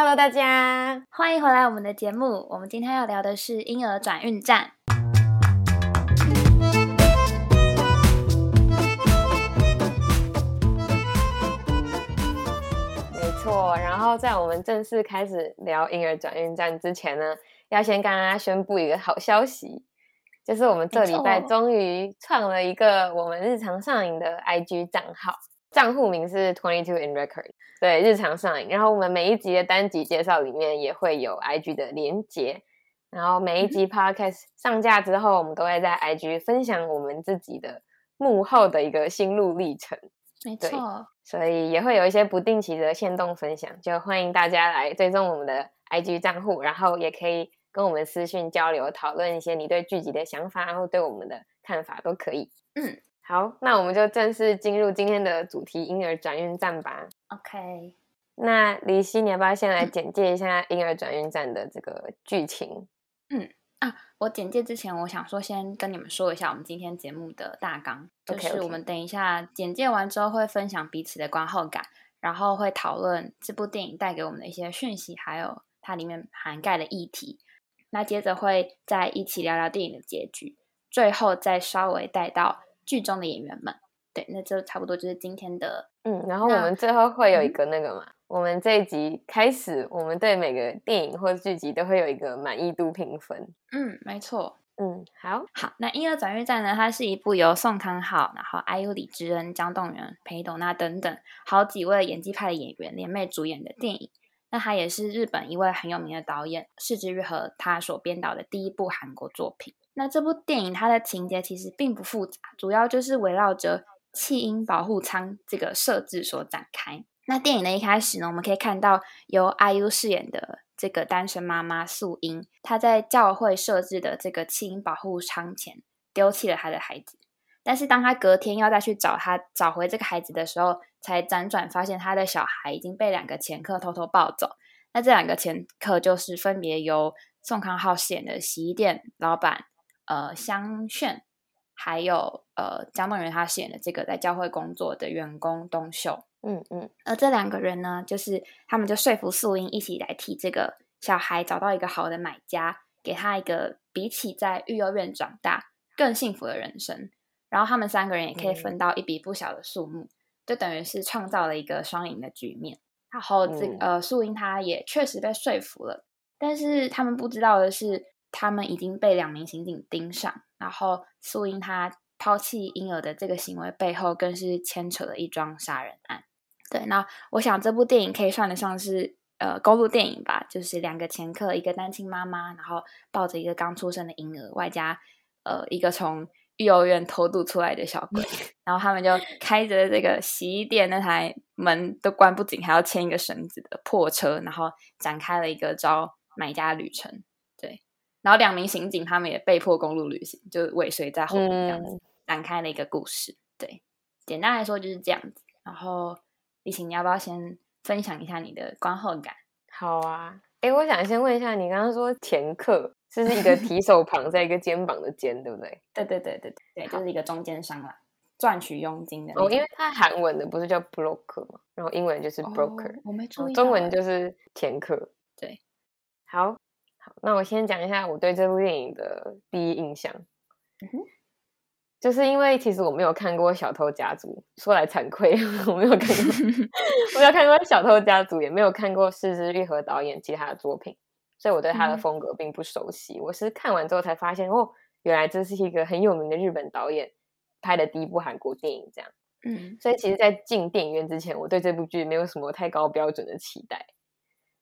Hello，大家欢迎回来我们的节目。我们今天要聊的是婴儿转运站。没错，然后在我们正式开始聊婴儿转运站之前呢，要先跟大家宣布一个好消息，就是我们这礼拜终于创了一个我们日常上瘾的 IG 账号，账户名是 Twenty Two in Record，对，日常上映。然后我们每一集的单集介绍里面也会有 IG 的连接，然后每一集 Podcast 上架之后，我们都会在 IG 分享我们自己的幕后的一个心路历程。没错，所以也会有一些不定期的限动分享，就欢迎大家来追踪我们的 IG 账户，然后也可以跟我们私讯交流，讨论一些你对剧集的想法，然后对我们的看法都可以。嗯，好，那我们就正式进入今天的主题——婴儿转运站吧。OK，那李希，你要不要先来简介一下婴儿转运站的这个剧情？嗯啊，我简介之前，我想说先跟你们说一下我们今天节目的大纲，就是我们等一下简介完之后会分享彼此的观后感，然后会讨论这部电影带给我们的一些讯息，还有它里面涵盖的议题。那接着会再一起聊聊电影的结局，最后再稍微带到剧中的演员们。对，那就差不多就是今天的嗯，然后我那们最后会有一嗯个那个嘛，我们这一集开始，我们对每个电影或剧集都会有一个满意度评分。嗯，没错。嗯，好，好，那《婴儿转运站》呢？它是一部由宋康昊、然后 IU 李智恩、姜栋元、裴斗娜等等好几位演技派的演员联袂主演的电影。那它也是日本一位很有名的导演市之愈和他所编导的第一部韩国作品。那这部电影它的情节其实并不复杂，主要就是围绕着弃婴保护舱这个设置所展开。那电影的一开始呢，我们可以看到由 IU 饰演的这个单身妈妈素英，她在教会设置的这个弃婴保护舱前丢弃了她的孩子。但是当她隔天要再去找她找回这个孩子的时候，才辗转发现她的小孩已经被两个前客偷偷抱走。那这两个前客就是分别由宋康昊饰演的洗衣店老板呃香炫，还有呃姜栋元他饰演的这个在教会工作的员工东秀。嗯嗯而这两个人呢，就是他们就说服素英一起来替这个小孩找到一个好的买家，给他一个比起在育幼院长大更幸福的人生。然后他们三个人也可以分到一笔不小的数目，就等于是创造了一个双赢的局面。然后这个、呃素英她也确实被说服了，但是他们不知道的是，他们已经被两名刑警盯上，然后素英她抛弃婴儿的这个行为背后，更是牵扯了一桩杀人案。对，那我想这部电影可以算得上是呃公路电影吧，就是两个前客，一个单亲妈妈，然后抱着一个刚出生的婴儿，外加呃一个从育幼院偷渡出来的小鬼，然后他们就开着这个洗衣店那台门都关不紧，还要牵一个绳子的破车，然后展开了一个招买家旅程。对，然后两名刑警他们也被迫公路旅行，就尾随在后面这样子。嗯，展开了一个故事。对，简单来说就是这样子。然后，李晴，你要不要先分享一下你的观后感？好啊。哎，我想先问一下，你刚刚说前客是一个提手 旁在一个肩膀的肩，对不对？对对对对对，就是一个中间商啦，赚取佣金的哦，因为它韩文的不是叫 broker 嘛，然后英文就是 broker，、哦我没注意、中文就是前客。对，好，好，那我先讲一下我对这部电影的第一印象。嗯哼就是因为其实我没有看过《小偷家族》，说来惭愧，我没有看过，我没有看过《小偷家族》，也没有看过四之愈合导演其他的作品，所以我对他的嗯风格并不熟悉。我是看完之后才发现，哦，原来这是一个很有名的日本导演拍的第一部韩国电影，这样。嗯所以其实，在进电影院之前，我对这部剧没有什么太高标准的期待。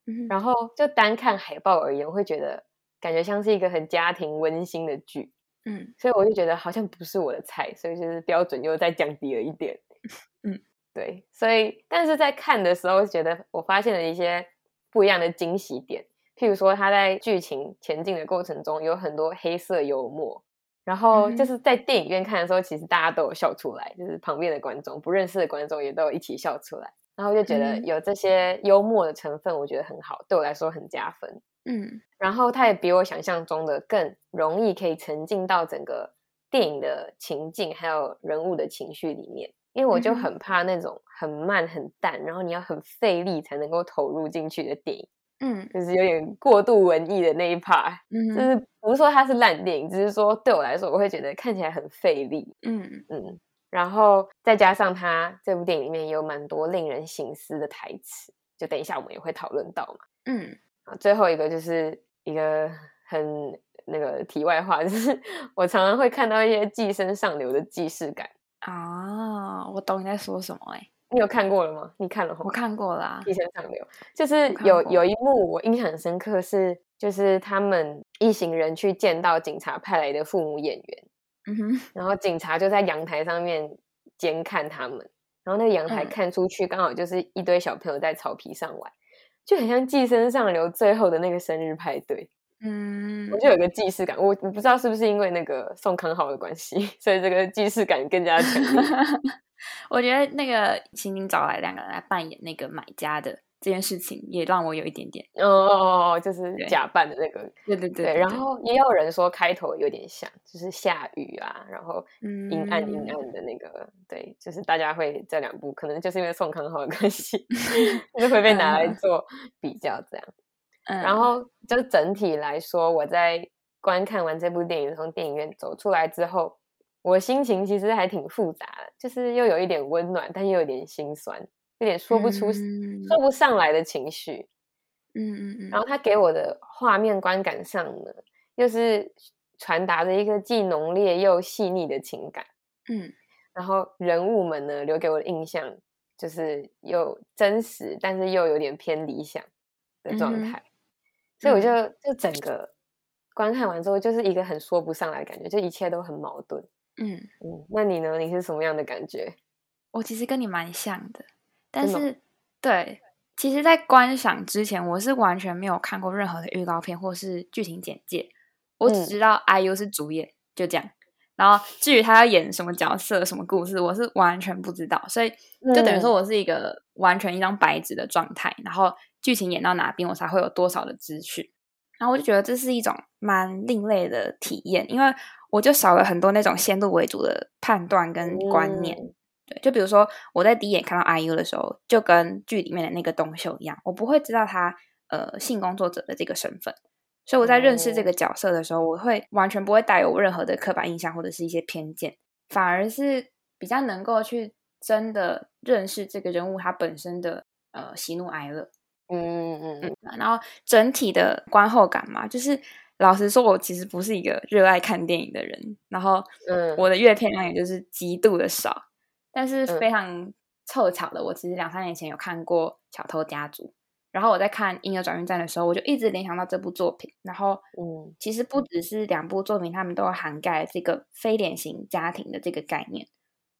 嗯然后就单看海报而言，我会觉得感觉像是一个很家庭温馨的剧，嗯所以我就觉得好像不是我的菜，所以就是标准又再降低了一点。嗯，对，所以但是在看的时候，觉得我发现了一些不一样的惊喜点，譬如说他在剧情前进的过程中有很多黑色幽默。然后嗯就是在电影院看的时候，其实大家都有笑出来，就是旁边的观众、不认识的观众也都有一起笑出来。然后就觉得嗯有这些幽默的成分，我觉得很好，对我来说很加分。嗯然后它也比我想象中的更容易可以沉浸到整个电影的情境还有人物的情绪里面。因为我就很怕那种很慢很淡，然后你要很费力才能够投入进去的电影。嗯，就是有点过度文艺的那一 part，就是不是说它是烂电影，只是说对我来说，我会觉得看起来很费力。嗯嗯，然后再加上他这部电影里面有蛮多令人醒思的台词，就等一下我们也会讨论到嘛。嗯，啊，最后一个就是一个很那个题外话，就是 我常常会看到一些寄生上流的既视感。啊，我懂你在说什么哎。你有看过了吗？你看了吗？我看过啦，《寄生上流》就是有有一幕我印象很深刻，是就是他们一行人去见到警察派来的父母演员，嗯哼，然后警察就在阳台上面监看他们，然后那个阳台看出去刚好就是一堆小朋友在草皮上玩，就很像《寄生上流》最后的那个生日派对，嗯，我就有个既视感，我我不知道是不是因为那个宋康昊的关系，所以这个既视感更加强烈。我觉得那个刑警找来两个人来扮演那个买家的这件事情，也让我有一点点哦，就是假扮的那个，对对对。然后也有人说开头有点像，就是下雨啊，然后阴暗阴暗的那个，对，就是大家会这两部可能就是因为宋康昊的关系，就会被拿来做比较这样。然后就整体来说，我在观看完这部电影从电影院走出来之后。我心情其实还挺复杂的，就是又有一点温暖，但又有点心酸，有点说不出、说不上来的情绪。嗯嗯嗯。然后他给我的画面观感上呢，又是传达着一个既浓烈又细腻的情感。嗯。然后人物们呢，留给我的印象就是又真实，但是又有点偏理想的状态。所以我就就整个观看完之后，就是一个很说不上来的感觉，就一切都很矛盾。嗯嗯，那你呢？你是什么样的感觉？我其实跟你蛮像的，但是对，其实，在观赏之前，我是完全没有看过任何的预告片或是剧情简介，我只知道 IU 是主演，就这样。然后至于他要演什么角色、什么故事，我是完全不知道，所以就等于说我是一个完全一张白纸的状态。然后剧情演到哪边，我才会有多少的资讯。然后我就觉得这是一种蛮另类的体验，因为。我就少了很多那种先入为主的判断跟观念，对，就比如说我在第一眼看到 IU 的时候，就跟剧里面的那个东秀一样，我不会知道他呃性工作者的这个身份，所以我在认识这个角色的时候，我会完全不会带有任何的刻板印象或者是一些偏见，反而是比较能够去真的认识这个人物他本身的呃喜怒哀乐，嗯嗯嗯，然后整体的观后感嘛，就是。老实说，我其实不是一个热爱看电影的人，然后，嗯，我的阅片量也就是极度的少。但是非常凑巧的，我其实两三年前有看过《小偷家族》，然后我在看《婴儿转运站》的时候，我就一直联想到这部作品。然后，嗯，其实不只是两部作品，他们都有涵盖这个非典型家庭的这个概念。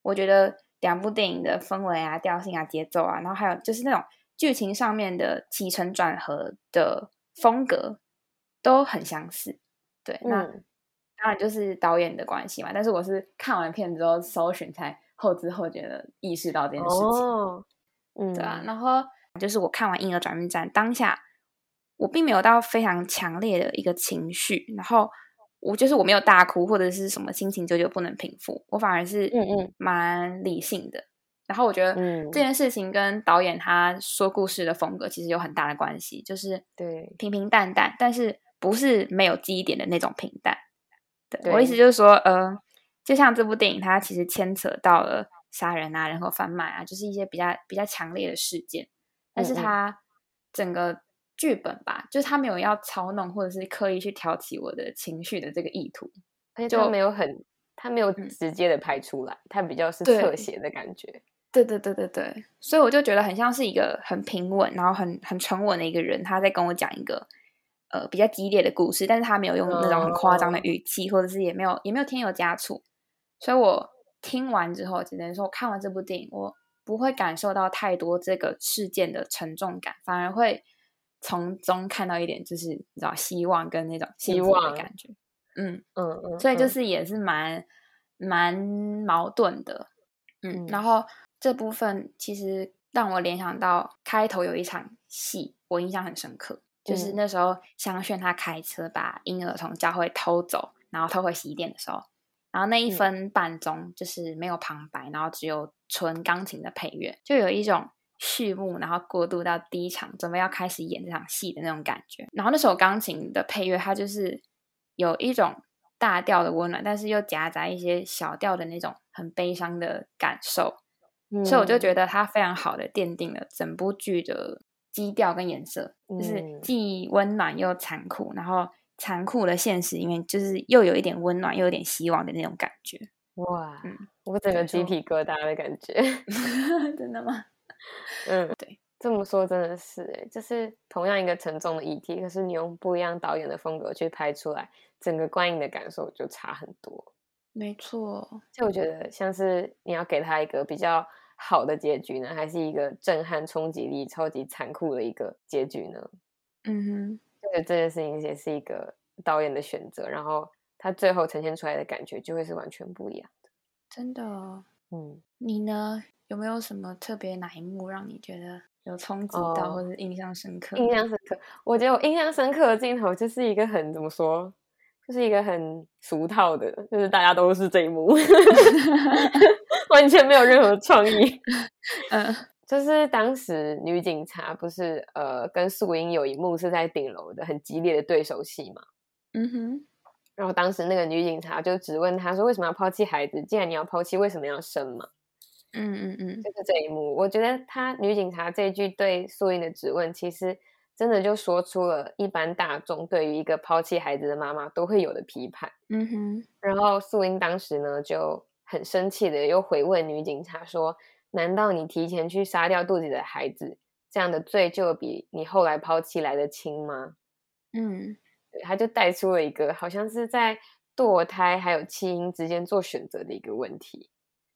我觉得两部电影的氛围啊、调性啊、节奏啊，然后还有就是那种剧情上面的起承转合的风格。都很相似，对，那当然就是导演的关系嘛。但是我是看完片之后搜寻才后知后觉的意识到这件事情，嗯，对啊。然后就是我看完《婴儿转运站》，当下我并没有到非常强烈的一个情绪，然后我就是我没有大哭或者是什么心情久久不能平复，我反而是嗯嗯蛮理性的。然后我觉得这件事情跟导演他说故事的风格其实有很大的关系，就是对平平淡淡，但是。不是没有记忆点的那种平淡，对我意思就是说，呃，就像这部电影，它其实牵扯到了杀人啊、人口贩卖啊，就是一些比较比较强烈的事件，但是它整个剧本吧，就是他没有要嘲弄或者是刻意去挑起我的情绪的这个意图，而且他没有很，他没有直接的拍出来，他比较是侧写的感觉，对对对对对，所以我就觉得很像是一个很平稳，然后很很沉稳的一个人，他在跟我讲一个。呃，比较激烈的故事，但是他没有用那种很夸张的语气，或者是也没有也没有添油加醋，所以我听完之后，只能说看完这部电影，我不会感受到太多这个事件的沉重感，反而会从中看到一点就是你知道希望跟那种希望的感觉，嗯嗯嗯，所以就是也是蛮蛮矛盾的，嗯，然后这部分其实让我联想到开头有一场戏，我印象很深刻。就是那时候，香炫他开车把婴儿从教会偷走，然后偷回洗衣店的时候，然后那一分半钟就是没有旁白，然后只有纯钢琴的配乐，就有一种序幕，然后过渡到第一场，准备要开始演这场戏的那种感觉。然后那首钢琴的配乐，它就是有一种大调的温暖，但是又夹杂一些小调的那种很悲伤的感受。所以我就觉得它非常好的奠定了整部剧的基调跟颜色，就是既温暖又残酷，然后残酷的现实里面就是又有一点温暖，又有点希望的那种感觉。哇，嗯，我整个鸡皮疙瘩的感觉，真的吗？嗯，对，这么说真的是，哎，就是同样一个沉重的议题，可是你用不一样导演的风格去拍出来，整个观影的感受就差很多。没错，就我觉得像是你要给他一个比较好的结局呢，还是一个震撼、冲击力超级残酷的一个结局呢？嗯哼，这件事情也是一个导演的选择，然后他最后呈现出来的感觉就会是完全不一样的。真的，嗯，你呢？有没有什么特别哪一幕让你觉得有冲击到，或者印象深刻？印象深刻，我觉得我印象深刻的镜头就是一个很怎么说？就是一个很俗套的，就是大家都是这一幕，完全没有任何创意。嗯，就是当时女警察不是呃跟素英有一幕是在顶楼的很激烈的对手戏嘛。嗯哼。然后当时那个女警察就质问他说：“为什么要抛弃孩子？既然你要抛弃，为什么要生嘛？”嗯嗯嗯，就是这一幕。我觉得她女警察这句对素英的质问，其实。真的就说出了一般大众对于一个抛弃孩子的妈妈都会有的批判。嗯哼。然后素英当时呢就很生气的又回问女警察说：“难道你提前去杀掉肚子里的孩子，这样的罪就比你后来抛弃来的轻吗？”嗯，他就带出了一个好像是在堕胎还有弃婴之间做选择的一个问题。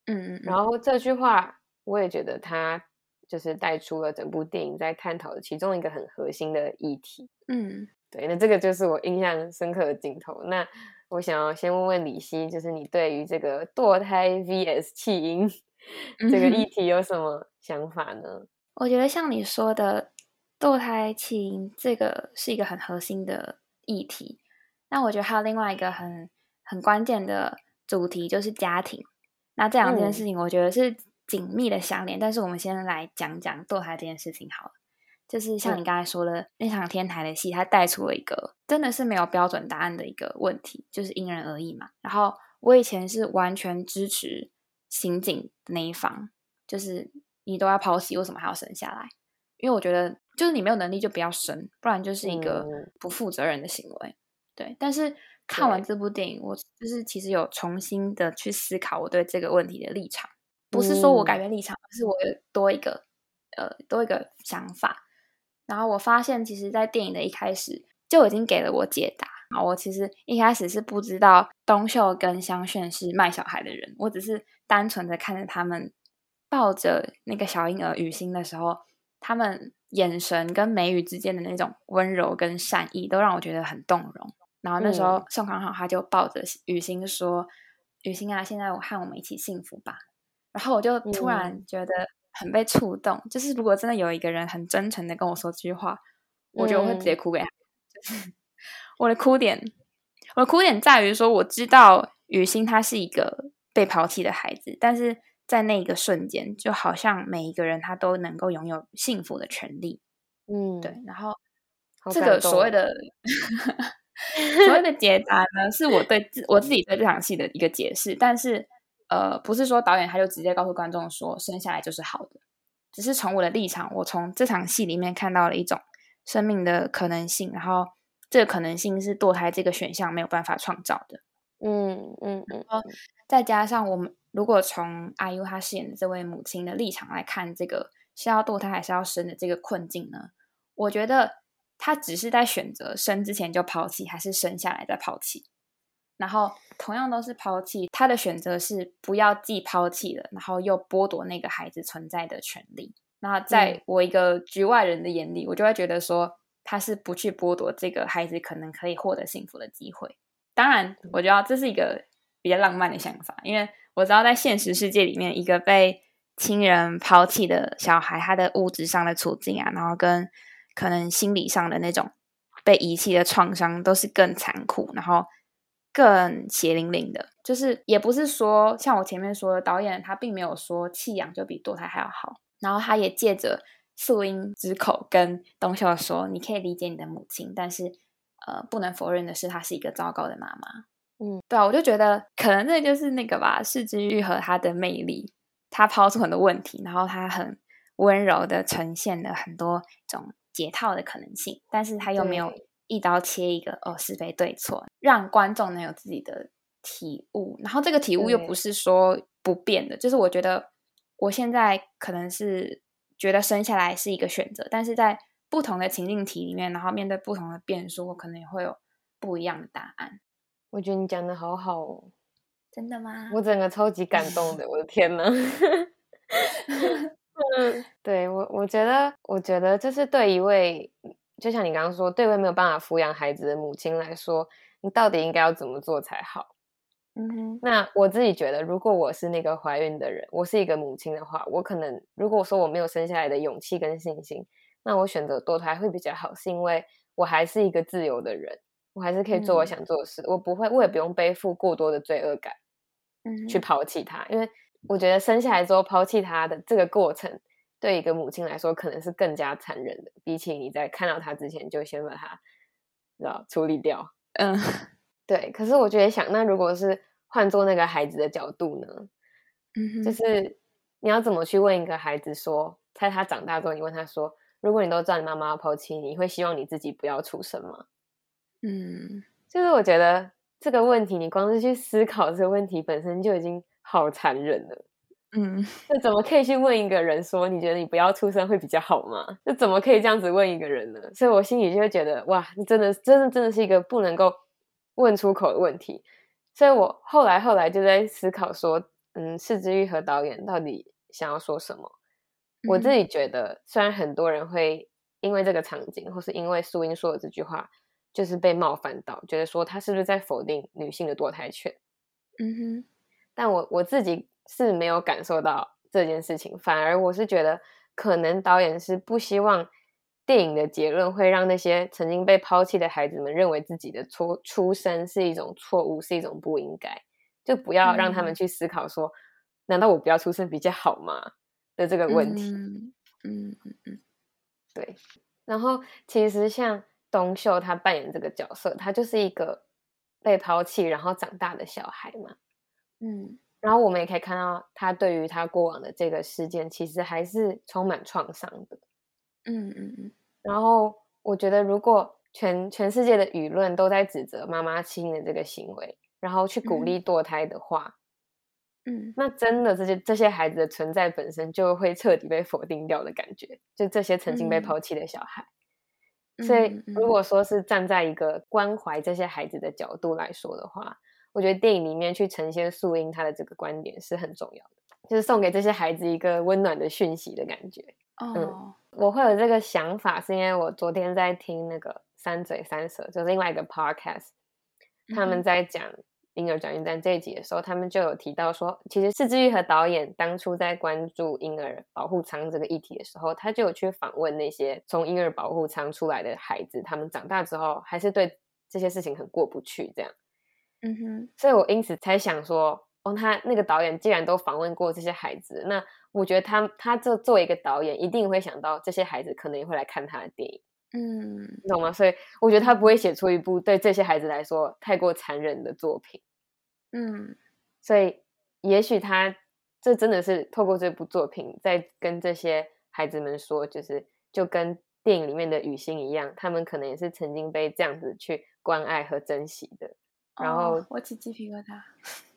嗯嗯。然后这句话我也觉得他。就是带出了整部电影在探讨的其中一个很核心的议题。嗯，对，那这个就是我印象深刻的镜头。那我想要先问问李希，就是你对于这个堕胎 vs 弃婴 这个议题有什么想法呢？我觉得像你说的，堕胎弃婴这个是一个很核心的议题。那我觉得还有另外一个很很关键的主题就是家庭。那这两件事情，我觉得是。紧密的相连，但是我们先来讲讲堕胎这件事情好了。就是像你刚才说的那场天台的戏，它带出了一个真的是没有标准答案的一个问题，就是因人而异嘛。然后我以前是完全支持刑警那一方，就是你都要抛弃，为什么还要生下来？因为我觉得就是你没有能力就不要生，不然就是一个不负责任的行为。对，但是看完这部电影，我就是其实有重新的去思考我对这个问题的立场。不是说我改变立场，而是我多一个呃多一个想法。然后我发现，其实，在电影的一开始就已经给了我解答。啊，我其实一开始是不知道东秀跟香炫是卖小孩的人，我只是单纯的看着他们抱着那个小婴儿雨欣的时候，他们眼神跟眉宇之间的那种温柔跟善意，都让我觉得很动容。然后那时候宋康昊他就抱着雨欣说：“雨欣啊，现在我和我们一起幸福吧。”然后我就突然觉得很被触动，就是如果真的有一个人很真诚的跟我说这句话，我觉得我会直接哭给他。我的哭点，我的哭点在于说，我知道雨欣她是一个被抛弃的孩子，但是在那个瞬间，就好像每一个人他都能够拥有幸福的权利。嗯，对。然后这个所谓的 所谓的解答呢，是我对自我自己对这场戏的一个解释，但是。呃，不是说导演他就直接告诉观众说生下来就是好的，只是从我的立场，我从这场戏里面看到了一种生命的可能性，然后这个可能性是堕胎这个选项没有办法创造的。嗯嗯嗯，然后再加上我们如果从阿 U 他饰演的这位母亲的立场来看，这个是要堕胎还是要生的这个困境呢？我觉得他只是在选择生之前就抛弃，还是生下来再抛弃。然后同样都是抛弃，他的选择是不要既抛弃了，然后又剥夺那个孩子存在的权利。那在我一个局外人的眼里，我就会觉得说他是不去剥夺这个孩子可能可以获得幸福的机会。当然，我觉得这是一个比较浪漫的想法，因为我知道在现实世界里面，一个被亲人抛弃的小孩，他的物质上的处境啊，然后跟可能心理上的那种被遗弃的创伤，都是更残酷，然后。更血淋淋的，就是也不是说像我前面说的，导演他并没有说弃养就比堕胎还要好，然后他也借着素英之口跟东秀说：“你可以理解你的母亲，但是呃，不能否认的是，她是一个糟糕的妈妈。”嗯，对啊，我就觉得可能这就是那个吧，四之愈和他的魅力，他抛出很多问题，然后他很温柔的呈现了很多种解套的可能性，但是他又没有一刀切一个哦是非对错，让观众能有自己的体悟。然后这个体悟又不是说不变的，就是我觉得我现在可能是觉得生下来是一个选择，但是在不同的情境题里面，然后面对不同的变数，我可能也会有不一样的答案。我觉得你讲的好好哦，真的吗？我整个超级感动的，我的天呐！嗯，对我，我觉得，我觉得这是对一位，就像你刚刚说，对一位没有办法抚养孩子的母亲来说，你到底应该要怎么做才好？嗯哼。那我自己觉得，如果我是那个怀孕的人，我是一个母亲的话，我可能如果说我没有生下来的勇气跟信心，那我选择堕胎会比较好，是因为我还是一个自由的人。我还是可以做我想做的事，我不会，我也不用背负过多的罪恶感，嗯，去抛弃他。因为我觉得生下来之后抛弃他的这个过程，对一个母亲来说可能是更加残忍的，比起你在看到他之前就先把他，知道处理掉。嗯，对。可是我觉得想，那如果是换做那个孩子的角度呢？嗯，就是你要怎么去问一个孩子说，在他长大之后，你问他说，如果你都知道你妈妈要抛弃你，会希望你自己不要出生吗？嗯，就是我觉得这个问题，你光是去思考这个问题本身就已经好残忍了。嗯，那怎么可以去问一个人说，你觉得你不要出生会比较好吗？那怎么可以这样子问一个人呢？所以我心里就会觉得，哇，你真的，真的，真的是一个不能够问出口的问题。所以我后来后来就在思考说，嗯，四之玉和导演到底想要说什么？我自己觉得，虽然很多人会因为这个场景，或是因为素英说的这句话。就是被冒犯到，觉得说他是不是在否定女性的堕胎权？嗯哼，但我我自己是没有感受到这件事情，反而我是觉得，可能导演是不希望电影的结论会让那些曾经被抛弃的孩子们认为自己的出出生是一种错误，是一种不应该，就不要让他们去思考说，难道我不要出生比较好吗？的这个问题。嗯嗯嗯，对。然后其实像。东秀他扮演这个角色，他就是一个被抛弃然后长大的小孩嘛，嗯，然后我们也可以看到他对于他过往的这个事件，其实还是充满创伤的，嗯嗯嗯。然后我觉得，如果全全世界的舆论都在指责妈妈亲的这个行为，然后去鼓励。堕胎的话，嗯，那真的这些这些孩子的存在本身就会彻底被否定掉的感觉，就这些曾经被抛弃的小孩。所以，如果说是站在一个关怀这些孩子的角度来说的话，我觉得电影里面去呈现素英她的这个观点是很重要的，就是送给这些孩子一个温暖的讯息的感觉。嗯，我会有这个想法，是因为我昨天在听那个三嘴三舌，就是另外一个 podcast，他们在讲。婴儿转运站这一集的时候，他们就有提到说，其实是之玉和导演当初在关注婴儿保护舱这个议题的时候，他就有去访问那些从婴儿保护舱出来的孩子，他们长大之后还是对这些事情很过不去，这样。嗯哼，所以我因此才想说，哦，他那个导演既然都访问过这些孩子，那我觉得他他这作为一个导演，一定会想到这些孩子可能也会来看他的电影。嗯，懂吗？所以我觉得他不会写出一部对这些孩子来说太过残忍的作品。嗯，所以也许他这真的是透过这部作品在跟这些孩子们说，就是就跟电影里面的雨欣一样，他们可能也是曾经被这样子去关爱和珍惜的。然后我起鸡皮疙瘩，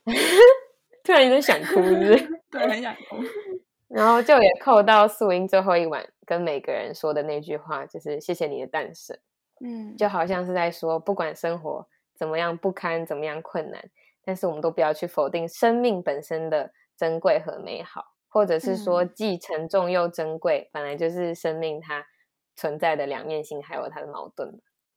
突然有点想哭，是？对，很想哭。然后就也扣到素英最后一晚跟每个人说的那句话，就是谢谢你的诞生。嗯，就好像是在说，不管生活怎么样不堪，怎么样困难。但是我们都不要去否定生命本身的珍贵和美好，或者是说既沉重又珍贵，本来就是生命它存在的两面性，还有它的矛盾。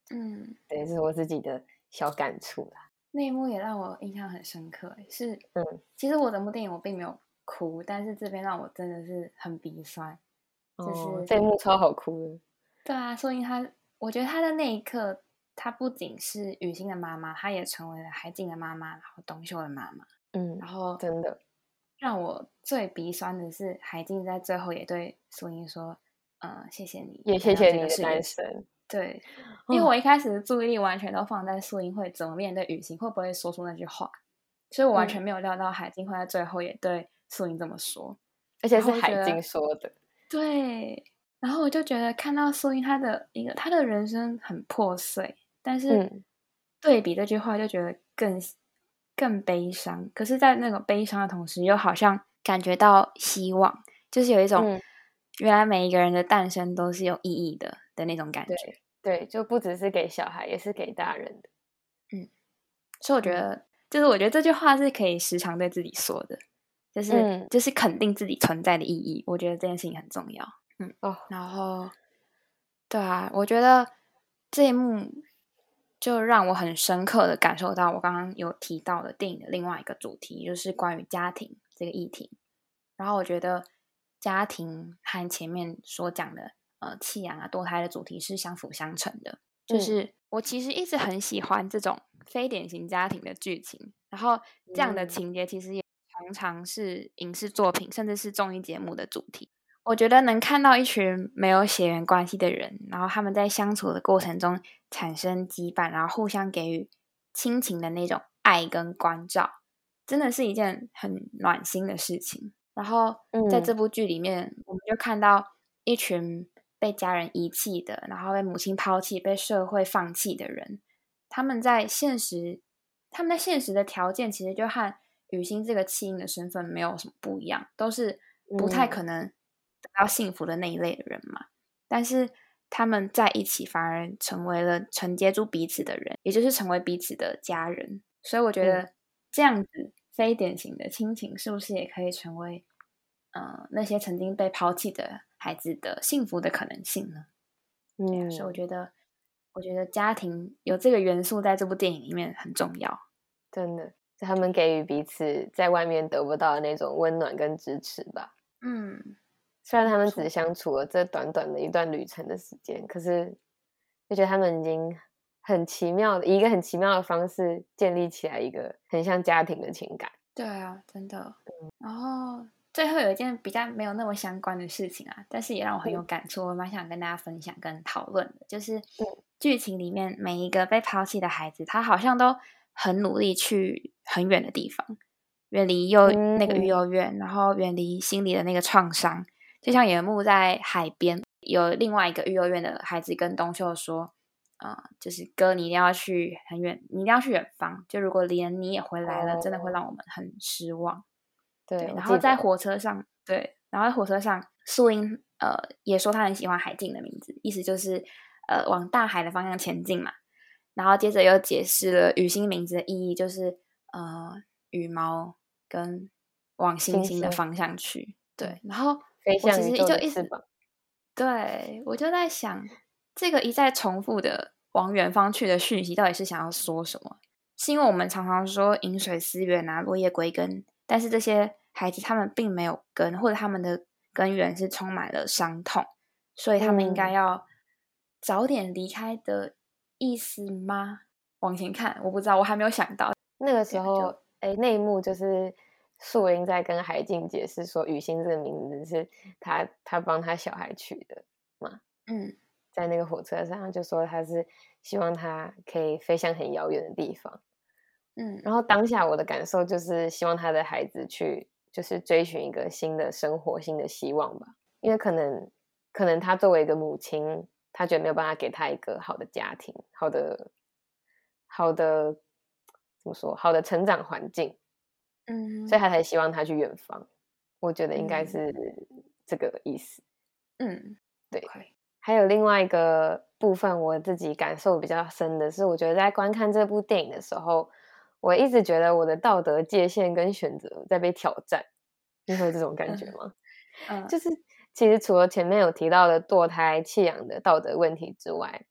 嗯，对，是我自己的小感触啦。那一幕也让我印象很深刻，是嗯，其实我整部电影我并没有哭，但是这边让我真的是很鼻酸，就是这一幕超好哭的。对啊，所以他，我觉得他的那一刻。她不仅是雨欣的妈妈，她也成为了海静的妈妈，然后东秀的妈妈。嗯，然后真的，让我最鼻酸的是，海静在最后也对素英说：“呃，谢谢你，也谢谢你的单身。”对，因为我一开始的注意力完全都放在素英会怎么面对雨欣，会不会说出那句话，所以我完全没有料到海静会在最后也对素英这么说，而且是海静说的。对，然后我就觉得看到素英她的一个她的人生很破碎，但是对比这句话就觉得更更悲伤。可是，在那个悲伤的同时，又好像感觉到希望，就是有一种原来每一个人的诞生都是有意义的的那种感觉。对，就不只是给小孩，也是给大人的。嗯，所以我觉得，就是我觉得这句话是可以时常对自己说的。就是就是肯定自己存在的意义，我觉得这件事情很重要。嗯哦，然后对啊，我觉得这一幕就让我很深刻的感受到我刚刚有提到的电影的另外一个主题，就是关于家庭这个议题。然后我觉得家庭和前面所讲的呃弃养啊堕胎的主题是相辅相成的。就是我其实一直很喜欢这种非典型家庭的剧情，然后这样的情节其实也。常常是影视作品，甚至是综艺节目的主题。我觉得能看到一群没有血缘关系的人，然后他们在相处的过程中产生羁绊，然后互相给予亲情的那种爱跟关照，真的是一件很暖心的事情。然后在这部剧里面，我们就看到一群被家人遗弃的，然后被母亲抛弃、被社会放弃的人，他们在现实，他们在现实的条件其实就和。雨欣这个弃婴的身份没有什么不一样，都是不太可能得到幸福的那一类的人嘛。但是他们在一起，反而成为了承接住彼此的人，也就是成为彼此的家人。所以我觉得这样子非典型的亲情，是不是也可以成为呃那些曾经被抛弃的孩子的幸福的可能性呢？嗯，所以我觉得，我觉得家庭有这个元素在这部电影里面很重要，真的。他们给予彼此在外面得不到的那种温暖跟支持吧。嗯，虽然他们只相处了这短短的一段旅程的时间，可是就觉得他们已经很奇妙的以一个很奇妙的方式建立起来一个很像家庭的情感。对啊，真的。嗯然后最后有一件比较没有那么相关的事情啊，但是也让我很有感触，我蛮想跟大家分享跟讨论的，就是剧情里面每一个被抛弃的孩子，他好像都。很努力去很远的地方，远离幼那个育幼院，然后远离心里的那个创伤。就像野木在海边，有另外一个育幼院的孩子跟东秀说：“啊，就是哥，你一定要去很远，你一定要去远方。就如果连你也回来了，真的会让我们很失望。”对。然后在火车上，对，然后在火车上，素英呃也说她很喜欢海静的名字，意思就是呃往大海的方向前进嘛。然后接着又解释了雨欣名字的意义，就是呃羽毛跟往星星的方向去。对，然后我其实就一直对我就在想，这个一再重复的往远方去的讯息，到底是想要说什么？是因为我们常常说饮水思源啊，落叶归根，但是这些孩子他们并没有根，或者他们的根源是充满了伤痛，所以他们应该要早点离开的。意思吗？往前看，我不知道，我还没有想到那个时候。哎，那一幕就是素英在跟海静解释说，雨欣这个名字是他他帮他小孩取的嘛？嗯，在那个火车上就说他是希望他可以飞向很遥远的地方。嗯，然后当下我的感受就是希望他的孩子去就是追寻一个新的生活、新的希望吧，因为可能可能他作为一个母亲。他觉得没有办法给他一个好的家庭，好的，好的，怎么说？好的成长环境，嗯，所以他才希望他去远方。我觉得应该是这个意思。嗯，对。还有另外一个部分，我自己感受比较深的是，我觉得在观看这部电影的时候，我一直觉得我的道德界限跟选择在被挑战。你会有这种感觉吗？嗯，就是。其实除了前面有提到的堕胎弃养的道德问题之外，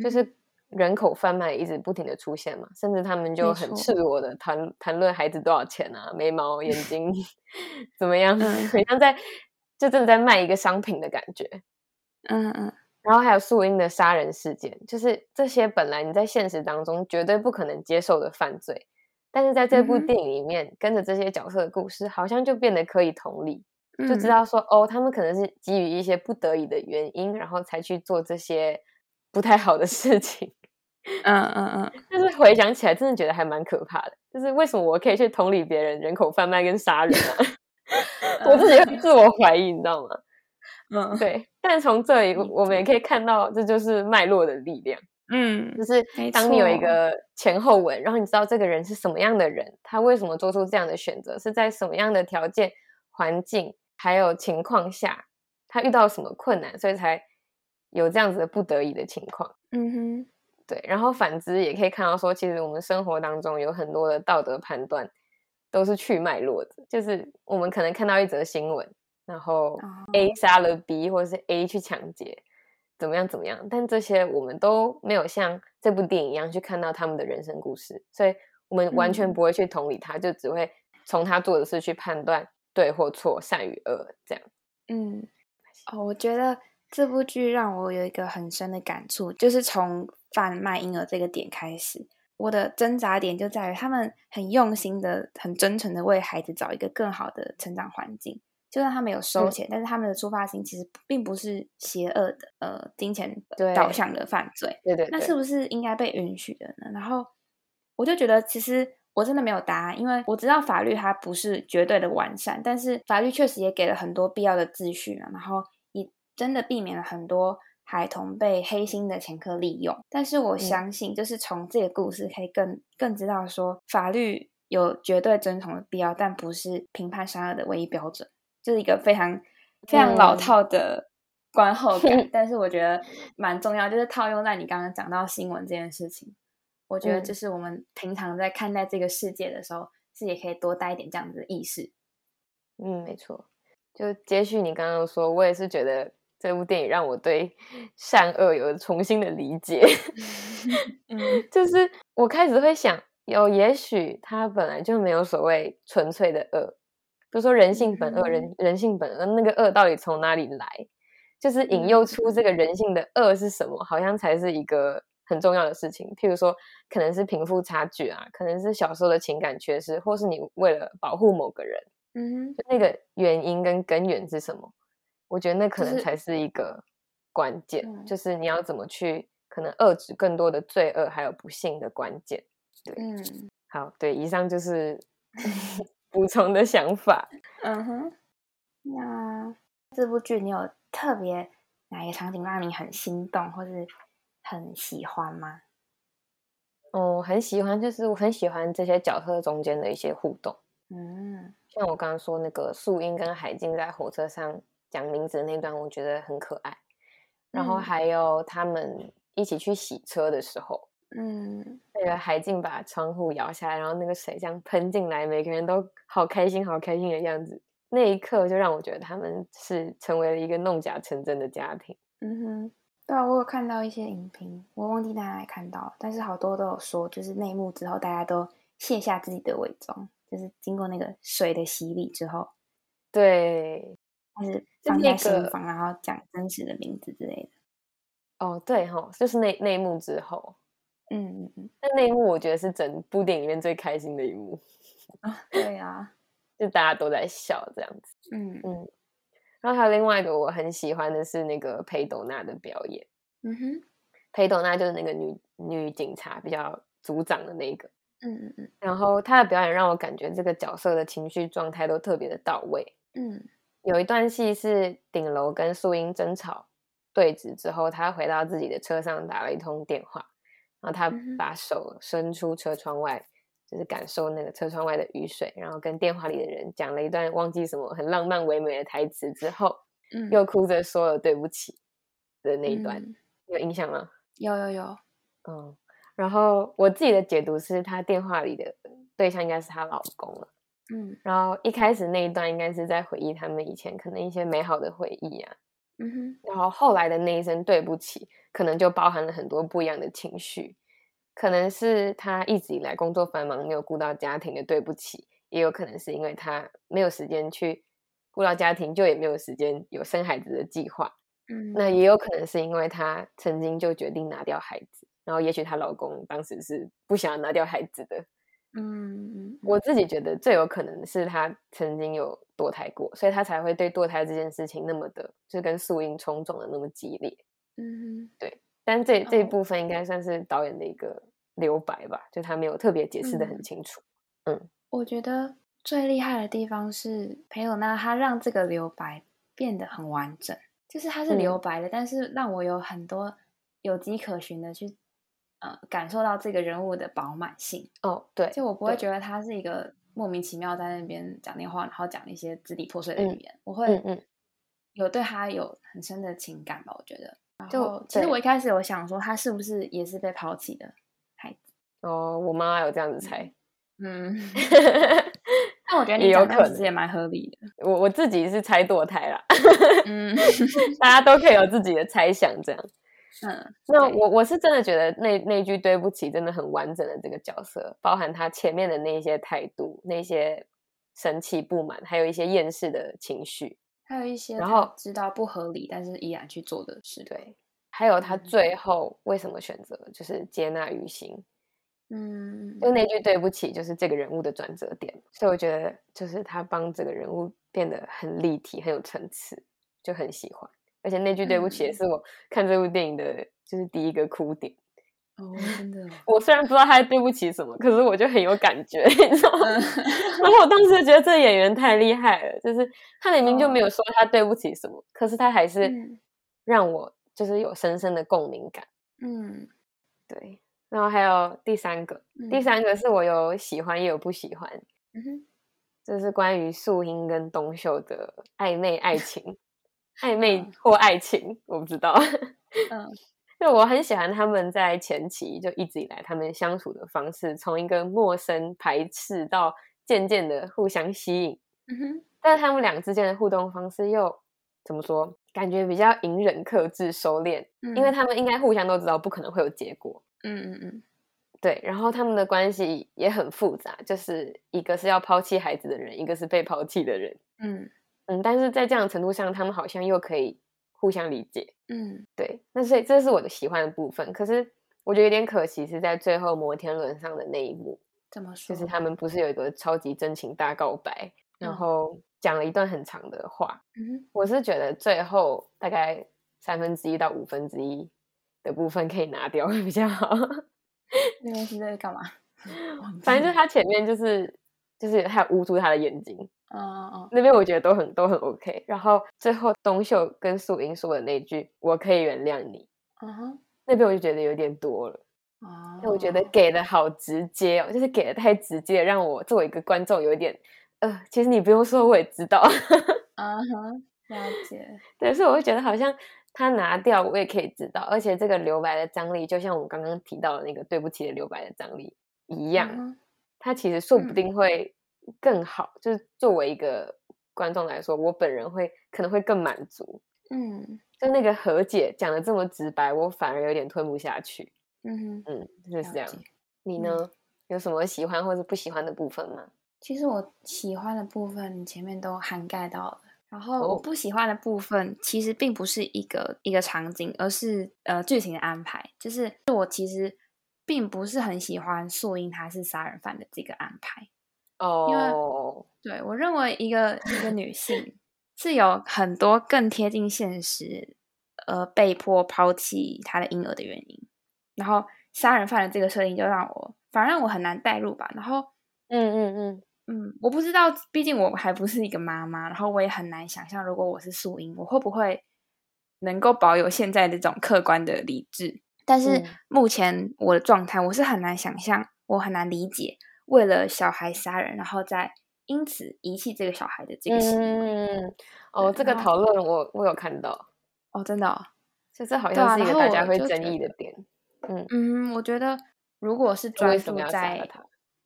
就是人口贩卖一直不停的出现嘛，甚至他们就很赤裸的谈谈论孩子多少钱啊，眉毛眼 睛怎么样，好像在就真的在卖一个商品的感觉。嗯嗯。然后还有素英的杀人事件，就是这些本来你在现实当中绝对不可能接受的犯罪，但是在这部电影里面，跟着这些角色的故事，好像就变得可以同理，就知道说哦，他们可能是基于一些不得已的原因，然后才去做这些不太好的事情。嗯嗯嗯。但是回想起来，真的觉得还蛮可怕的。就是为什么我可以去同理别人人口贩卖跟杀人啊？我自己会自我怀疑，你知道吗？嗯，对。但从这里我们也可以看到，这就是脉络的力量。嗯，就是当你有一个前后文，然后你知道这个人是什么样的人，他为什么做出这样的选择，是在什么样的条件、环境还有情况下，他遇到什么困难，所以才有这样子的不得已的情况。嗯哼，对。然后反之也可以看到说，其实我们生活当中有很多的道德判断都是去脉络的，就是我们可能看到一则新闻，然后 A 杀了 B，或者是 A 去抢劫。怎么样？怎么样？但这些我们都没有像这部电影一样去看到他们的人生故事，所以我们完全不会去同理他，就只会从他做的事去判断对或错、善与恶这样。嗯，哦，我觉得这部剧让我有一个很深的感触，就是从贩卖婴儿这个点开始，我的挣扎点就在于他们很用心的、很真诚的为孩子找一个更好的成长环境。就算他们有收钱，但是他们的出发心其实并不是邪恶的，呃，金钱导向的犯罪。对对，那是不是应该被允许的呢？然后我就觉得，其实我真的没有答案，因为我知道法律它不是绝对的完善，但是法律确实也给了很多必要的秩序嘛，然后也真的避免了很多孩童被黑心的前科利用。但是我相信，就是从这个故事可以更更知道说，法律有绝对遵从的必要，但不是评判善恶的唯一标准。就是一个非常非常老套的观后感，但是我觉得蛮重要，就是套用在你刚刚讲到新闻这件事情，我觉得就是我们平常在看待这个世界的时候，是也可以多带一点这样子的意识。嗯，没错。就接续你刚刚说，我也是觉得这部电影让我对 善恶有重新的理解。嗯，就是我开始会想，有也许它本来就没有所谓纯粹的恶。就说人性本恶，人人性本恶，那个恶到底从哪里来？就是引诱出这个人性的恶是什么？好像才是一个很重要的事情。譬如说，可能是贫富差距啊，可能是小时候的情感缺失，或是你为了保护某个人，嗯，那个原因跟根源是什么？我觉得那可能才是一个关键，就是你要怎么去可能遏制更多的罪恶还有不幸的关键。对，嗯，好，对，以上就是。补充的想法，嗯哼，那这部剧你有特别哪一个场景让你很心动，或是很喜欢吗？哦，很喜欢，就是我很喜欢这些角色中间的一些互动，嗯，像我刚刚说那个素英跟海静在火车上讲名字的那段，我觉得很可爱，然后还有他们一起去洗车的时候。嗯，那个海静把窗户摇下来，然后那个水这样喷进来，每个人都好开心、好开心的样子。那一刻就让我觉得他们是成为了一个弄假成真的家庭。嗯哼，对啊，我有看到一些影评，我忘记大家看到，但是好多都有说，就是内幕之后，大家都卸下自己的伪装，就是经过那个水的洗礼之后，对，就是放下心房，然后讲真实的名字之类的。哦，对哈，就是内内幕之后。嗯嗯嗯，那那一幕我觉得是整部电影里面最开心的一幕啊！对啊，就大家都在笑这样子。嗯嗯，然后还有另外一个我很喜欢的是那个裴斗娜的表演。嗯哼，裴斗娜就是那个女女警察比较组长的那个。嗯嗯嗯，然后她的表演让我感觉这个角色的情绪状态都特别的到位。嗯，有一段戏是顶楼跟素英争吵对峙之后，她回到自己的车上打了一通电话。然后他把手伸出车窗外，就是感受那个车窗外的雨水，然后跟电话里的人讲了一段忘记什么很浪漫唯美的台词之后，又哭着说了对不起的那一段，有印象吗？有有有，嗯。然后我自己的解读是他电话里的对象应该是她老公了，嗯。然后一开始那一段应该是在回忆他们以前可能一些美好的回忆啊。嗯哼，然后后来的那一声对不起，可能就包含了很多不一样的情绪，可能是他一直以来工作繁忙没有顾到家庭的对不起，也有可能是因为他没有时间去顾到家庭，就也没有时间有生孩子的计划。嗯，那也有可能是因为他曾经就决定拿掉孩子，然后也许她老公当时是不想要拿掉孩子的，嗯，我自己觉得最有可能是她曾经有堕胎过，所以他才会对堕胎这件事情那么的，就跟素英冲撞的那么激烈。嗯，对。但这这一部分应该算是导演的一个留白吧，就他没有特别解释的很清楚。嗯，我觉得最厉害的地方是裴友娜，她让这个留白变得很完整，就是它是留白的，但是让我有很多有迹可循的去。呃，感受到这个人物的饱满性哦，对，就我不会觉得他是一个莫名其妙在那边讲电话，然后讲一些支离破碎的语言，我会有对他有很深的情感吧，我觉得。就其实我一开始有想说，他是不是也是被抛弃的孩子？哦，我妈有这样子猜，嗯，但我觉得你有可能也蛮合理的。我我自己是猜堕胎啦，嗯，大家都可以有自己的猜想，这样。嗯，那我我是真的觉得那那句对不起真的很完整的这个角色，包含他前面的那些态度、那些生气不满，还有一些厌世的情绪，还有一些然后知道不合理但是依然去做的事，对，还有他最后为什么选择就是接纳于心，嗯，就那句对不起就是这个人物的转折点，所以我觉得就是他帮这个人物变得很立体、很有层次，就很喜欢。而且那句对不起也是我看这部电影的，就是第一个哭点。哦，真的。我虽然不知道他对不起什么，可是我就很有感觉，你知道吗？然后我当时觉得这演员太厉害了，就是他明明就没有说他对不起什么，可是他还是让我就是有深深的共鸣感。嗯，对。然后还有第三个，第三个是我有喜欢也有不喜欢。嗯哼，这是关于素英跟东秀的暧昧爱情。暧昧或爱情，我不知道。嗯，就我很喜欢他们在前期就一直以来他们相处的方式，从一个陌生排斥到渐渐的互相吸引。嗯哼，但是他们俩之间的互动方式又怎么说？感觉比较隐忍、克制、收敛，因为他们应该互相都知道不可能会有结果。嗯嗯嗯，对。然后他们的关系也很复杂，就是一个是要抛弃孩子的人，一个是被抛弃的人。嗯。嗯，但是在这样的程度上，他们好像又可以互相理解。嗯，对。那所以这是我的喜欢的部分。可是我觉得有点可惜，是在最后摩天轮上的那一幕。怎么说？就是他们不是有一个超级真情大告白，然后讲了一段很长的话。嗯，我是觉得最后大概三分之一到五分之一的部分可以拿掉会 比较好。那边是在干嘛？反正就他前面就是就是还有捂住他的眼睛。嗯嗯，那边我觉得都很都很 OK，然后最后东秀跟素英说的那句“我可以原谅你”，嗯哼，那边我就觉得有点多了，哦，我觉得。给的好直接哦，就是给的太直接，让我作为一个观众有一点，呃，其实你不用说我也知道，嗯哼，了解，对，所以我会觉得好像他拿掉我也可以知道，而且这个留白的张力，就像我刚刚提到的那个对不起的留白的张力一样，他其实说不定会。更好，就是作为一个观众来说，我本人会可能会更满足。嗯，就那个和解讲的这么直白，我反而有点吞不下去。嗯嗯，就是这样。你呢？有什么喜欢或者不喜欢的部分吗？其实我喜欢的部分前面都涵盖到了，然后我不喜欢的部分其实并不是一个一个场景，而是呃剧情的安排。就是我其实并不是很喜欢素英她是杀人犯的这个安排。哦，因为对我认为一个一个女性是有很多更贴近现实，呃，被迫抛弃她的婴儿的原因。然后杀人犯的这个设定就让我，反而让我很难代入吧。然后，嗯嗯嗯嗯，我不知道，毕竟我还不是一个妈妈，然后我也很难想象，如果我是素英，我会不会能够保有现在这种客观的理智。但是目前我的状态，我是很难想象，我很难理解。为了小孩杀人，然后再因此遗弃这个小孩的这个行为，哦，这个讨论我我有看到，哦，真的，就这好像是一个大家会争议的点，嗯。嗯，我觉得如果是专注在，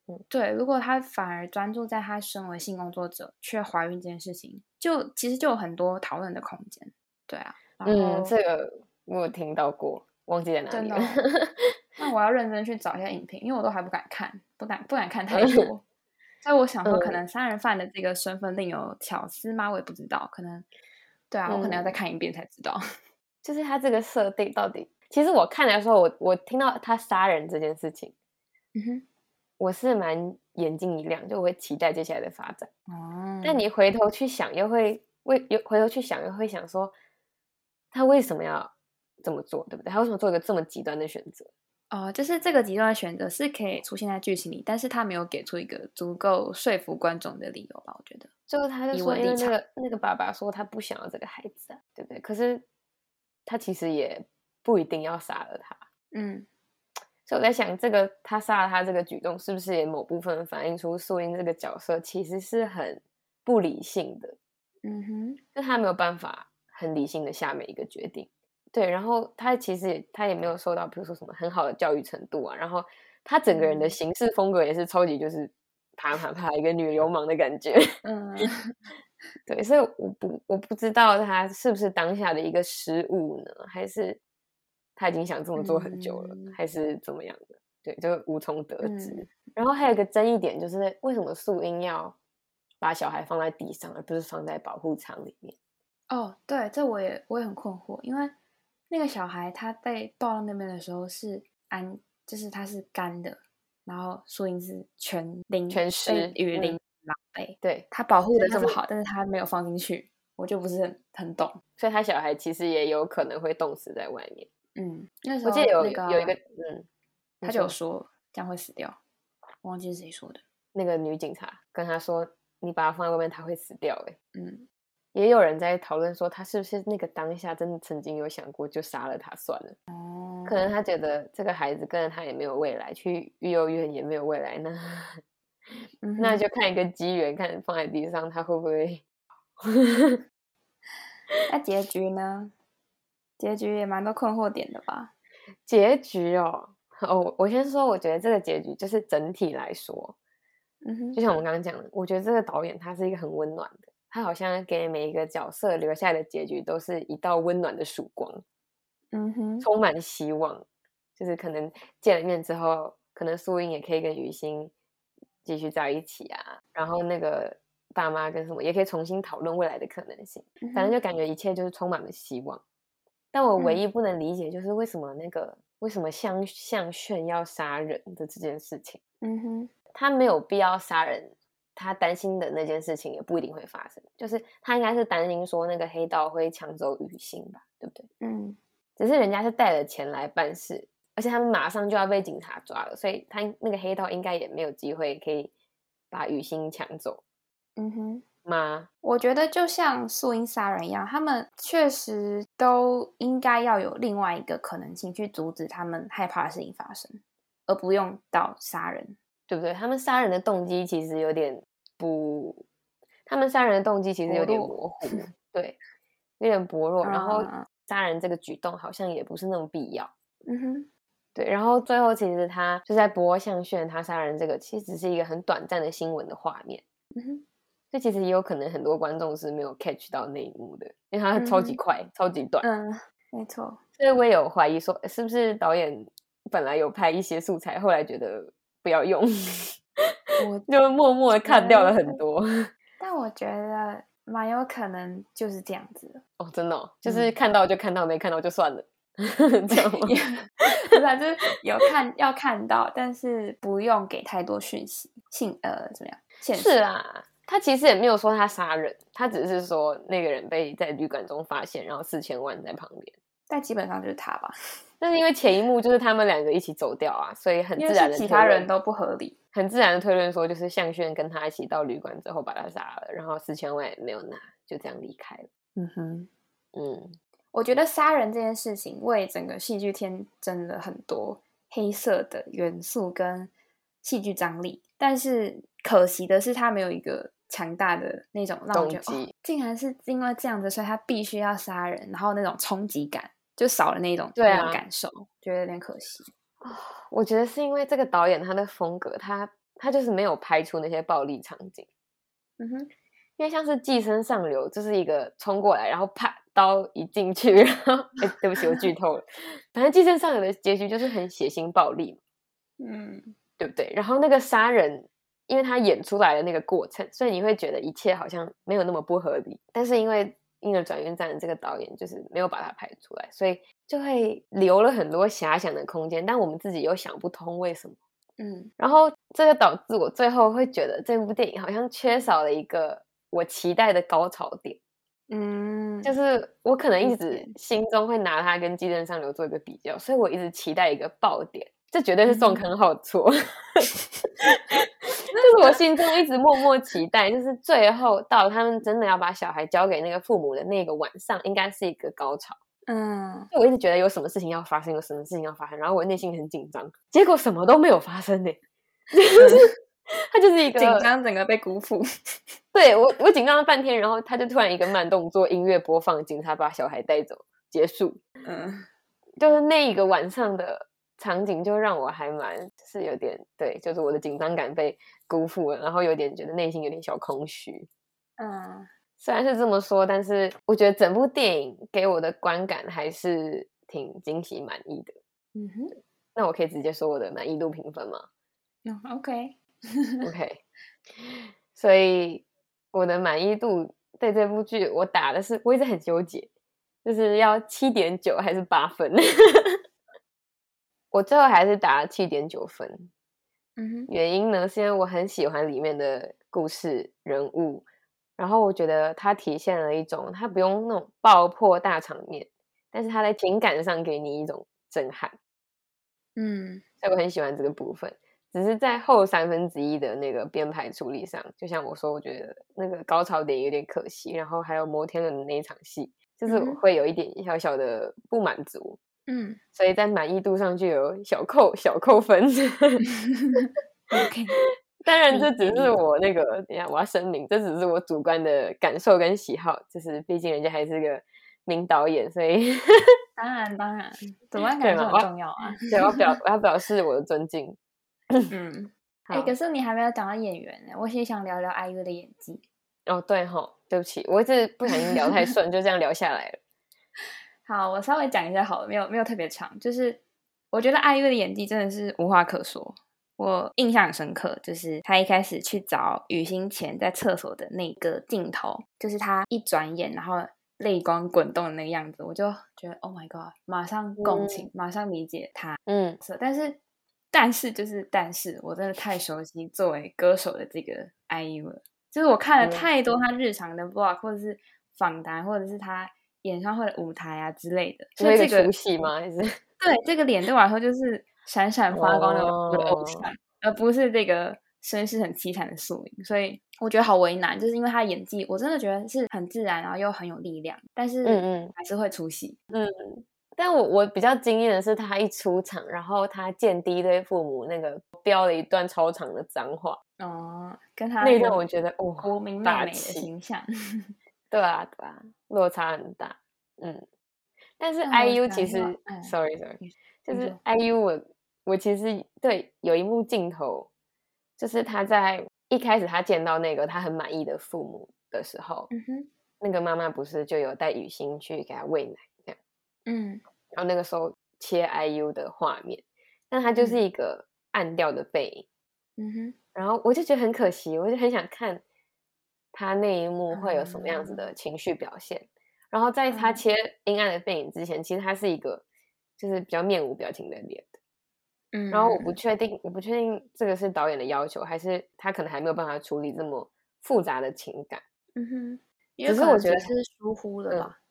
嗯，对，如果他反而专注在他身为性工作者却怀孕这件事情，就其实就有很多讨论的空间，对啊，嗯，这个我有听到过，忘记在哪里了。那我要认真去找一下影评，因为我都还不敢看，不敢不敢看太多。所以我想说，可能杀人犯的这个身份另有巧思吗？我也不知道。可能对啊，我可能要再看一遍才知道。就是他这个设定到底，其实我看的时候，我我听到他杀人这件事情，嗯哼，我是蛮眼睛一亮，就我会期待接下来的发展。哦，但你回头去想，又会为又回头去想，又会想说，他为什么要这么做，对不对？他为什么做一个这么极端的选择？哦，就是这个极端的选择是可以出现在剧情里，但是他没有给出一个足够说服观众的理由吧？我觉得，最后他就以说，因为那个那个爸爸说他不想要这个孩子啊，对不对？可是他其实也不一定要杀了他，嗯 所以我在想，这个他杀了他这个举动，是不是也某部分反映出素英这个角色其实是很不理性的？嗯哼，就他没有办法很理性的下每一个决定。对，然后他其实也他也没有受到，比如说什么很好的教育程度啊，然后他整个人的嗯行事风格也是超级就是啪啪啪一个女流氓的感觉。嗯 对，所以我不我不知道他是不是当下的一个失误呢，还是他已经想这么做很久了，嗯还是怎么样的？对，就无从得知。嗯然后还有一个争议点就是，为什么素英要把小孩放在地上，而不是放在保护舱里面？哦，对，这我也我也很困惑，因为那个小孩他被抱到那边的时候是安，就是他是干的，然后树荫是全淋全被湿嗯雨淋狼狈，对，他保护的这么好，但是他没有放进去，我就不是很很懂。所以他小孩其实也有可能会冻死在外面。嗯，那时候我记得有那个有一个嗯，他就有说说这样会死掉，忘记是谁说的。那个女警察跟他说：“你把他放在外面，他会死掉。”哎，嗯，也有人在讨论说，他是不是那个当下真的曾经有想过就杀了他算了？哦，可能他觉得这个孩子跟着他也没有未来，去育幼院也没有未来，那嗯 那就看一个机缘，看放在地上他会不会？那结局呢？结局也蛮多困惑点的吧？结局哦，哦，我先说，我觉得这个结局就是整体来说，嗯哼就，像我们刚刚讲的，我觉得这个导演他是一个很温暖的，他好像给每一个角色留下的结局都是一道温暖的曙光，嗯哼，充满希望。就是可能见了面之后，可能素英也可以跟雨欣继续在一起啊，然后那个爸妈跟什么也可以重新讨论未来的可能性。嗯反正就感觉一切就是充满了希望。但我唯嗯一不能理解就是为什么那个为什么向向炫要杀人的这件事情。嗯哼，他没有必要杀人，他担心的那件事情也不一定会发生。就是他应该是担心说那个黑道会抢走雨欣吧，对不对？嗯只是人家是带了钱来办事，而且他们马上就要被警察抓了，所以他那个黑道应该也没有机会可以把雨欣抢走嗯哼。妈？我觉得就像素英杀人一样，他们确实都应该要有另外一个可能性去阻止他们害怕的事情发生，而不用到杀人。对不对？他们杀人的动机其实有点不，他们杀人的动机其实有点模糊，对，有点薄弱。然后嗯杀人这个举动好像也不是那么必要。嗯哼，对，然后最后其实他就在播向炫他杀人这个，其实只是一个很短暂的新闻的画面。嗯哼，这其实也有可能很多观众是没有 catch 到那一幕的，因为他超级嗯快、超级短，嗯，没错。所以我也有怀疑说，是不是导演本来有拍一些素材，后来觉得不要用，我就默默的看掉了很多。但我觉得蛮有可能就是这样子，哦，真的、哦，就是嗯看到就看到，没看到就算了，这样吗？不是、啊，就是有看要看到，但是不用给太多讯息，信呃怎么样？是啊，他其实也没有说他杀人，他只是说那个人被在旅馆中发现，然后四千万在旁边。但基本上就是他吧，但是因为前一幕就是他们两个一起走掉啊，所以很自然的其他人都不合理。很自然的推论说，就是向轩跟他一起到旅馆之后把他杀了，然后四千万也没有拿，就这样离开了。嗯哼。嗯，我觉得杀人这件事情为整个戏剧添增了很多黑色的元素跟戏剧张力，但是可惜的是，他没有一个强大的那种让我觉得、动机哦，竟然是因为这样子，所以他必须要杀人，然后那种冲击感就少了那种对啊感受，觉得有点可惜。我觉得是因为这个导演他的风格，他他就是没有拍出那些暴力场景，嗯哼，因为像是《寄生上流》就是一个冲过来，然后啪刀一进去，然后哎，对不起，我剧透了。反正《寄生上流》的结局就是很血腥暴力嘛，嗯对不对？然后那个杀人，因为他演出来的那个过程，所以你会觉得一切好像没有那么不合理。但是因为《婴儿转运站》的这个导演就是没有把它拍出来，所以就会留了很多遐想的空间。但我们自己又想不通为什么。嗯，然后这就导致我最后会觉得这部电影好像缺少了一个我期待的高潮点。嗯，就是我可能一直心中会拿它跟《寄生上流》做一个比较，所以我一直期待一个爆点，这绝对是宋嗯康昊错。就是我心中一直默默期待，就是最后到他们真的要把小孩交给那个父母的那个晚上，应该是一个高潮。嗯，就我一直觉得有什么事情要发生，有什么事情要发生，然后我内心很紧张，结果什么都没有发生呢、就是他就是一个紧张整个被辜负。对我，我紧张了半天，然后他就突然一个慢动作音乐播放，警察把小孩带走，结束。嗯就是那一个晚上的场景，就让我还蛮是有点对，就是我的紧张感被辜负了，然后有点觉得内心有点小空虚。嗯虽然是这么说，但是我觉得整部电影给我的观感还是挺惊喜满意的。嗯哼，那我可以直接说我的满意度评分吗嗯，OK，？OK，所以我的满意度对这部剧我打的是，我一直很纠结，就是要七点九还是八分。我最后还是打了七点九分，原因呢是因为我很喜欢里面的故事人物，然后我觉得它体现了一种它不用那种爆破大场面，但是它在情感上给你一种震撼，嗯。所以我很喜欢这个部分。只是在后三分之一的那个编排处理上，就像我说，我觉得那个高潮点有点可惜，然后还有摩天轮的那一场戏，就是会有一点小小的不满足，嗯所以在满意度上就有小扣小扣分。OK，当然，这只是我那个，等一下我要声明，这只是我主观的感受跟喜好，就是毕竟人家还是个名导演，所以当然 当然，主观感受很重要啊。对我要表我要表示我的尊敬。嗯，哎、好可是你还没有讲到演员呢，我其实想聊聊 IU 的演技。哦，对哈，对不起，我一直不小心聊太顺，就这样聊下来了。好，我稍微讲一下好了，没有没有特别长，就是我觉得 IU 的演技真的是无话可说。我印象很深刻，就是他一开始去找雨欣前在厕所的那个镜头，就是他一转眼，然后泪光滚动的那个样子，我就觉得 Oh my God，马上共情，马上理解他。嗯但是，但是就是但是，我真的太熟悉作为歌手的这个 IU 了，就是我看了嗯太多他日常的 vlog 或者是访谈，或者是他演唱会的舞台啊之类的，所以这个出戏吗？还是？对这个脸对我来说就是闪闪发光的哦像，而不是这个身世很凄惨的素影，所以我觉得好为难，就是因为他演技，我真的觉得是很自然，然后又很有力量，但是嗯嗯。还是会出戏。嗯但我我比较惊艳的是，他一出场，然后他见第一对父母那个飙了一段超长的脏话，哦、跟他那一段我觉得哦，国民妹妹的形象，对啊对啊，落差很大，嗯。但是 IU 其实、sorry，你就是 IU 我我其实对有一幕镜头，就是他在一开始他见到那个他很满意的父母的时候，嗯哼，那个妈妈不是就有带雨欣去给他喂奶这样，嗯。然后那个时候切 IU 的画面，但他就是一个暗调的背影，嗯哼，然后我就觉得很可惜，我就很想看他那一幕会有什么样子的情绪表现。然后在他嗯切阴暗的背影之前，其实他是一个就是比较面无表情的脸。嗯，然后我不确定，我不确定这个是导演的要求，还是他可能还没有办法处理这么复杂的情感，嗯哼，只是我觉得只是疏忽了嗯吧。